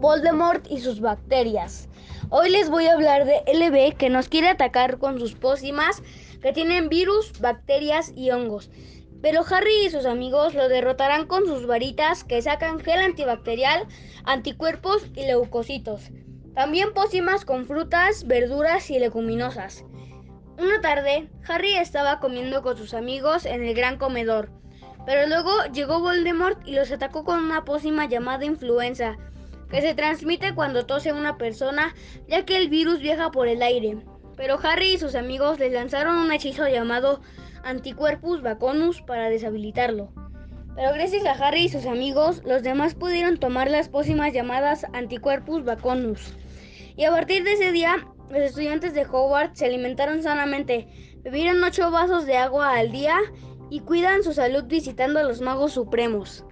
Voldemort y sus bacterias. Hoy les voy a hablar de LB que nos quiere atacar con sus pócimas que tienen virus, bacterias y hongos. Pero Harry y sus amigos lo derrotarán con sus varitas que sacan gel antibacterial, anticuerpos y leucocitos. También pócimas con frutas, verduras y leguminosas. Una tarde, Harry estaba comiendo con sus amigos en el gran comedor. Pero luego llegó Voldemort y los atacó con una pócima llamada influenza, que se transmite cuando tose una persona, ya que el virus viaja por el aire. Pero Harry y sus amigos le lanzaron un hechizo llamado Anticuerpus Baconus para deshabilitarlo. Pero gracias a Harry y sus amigos, los demás pudieron tomar las pócimas llamadas Anticuerpus Baconus. Y a partir de ese día, los estudiantes de Hogwarts se alimentaron sanamente, bebieron 8 vasos de agua al día y cuidan su salud visitando a los magos supremos.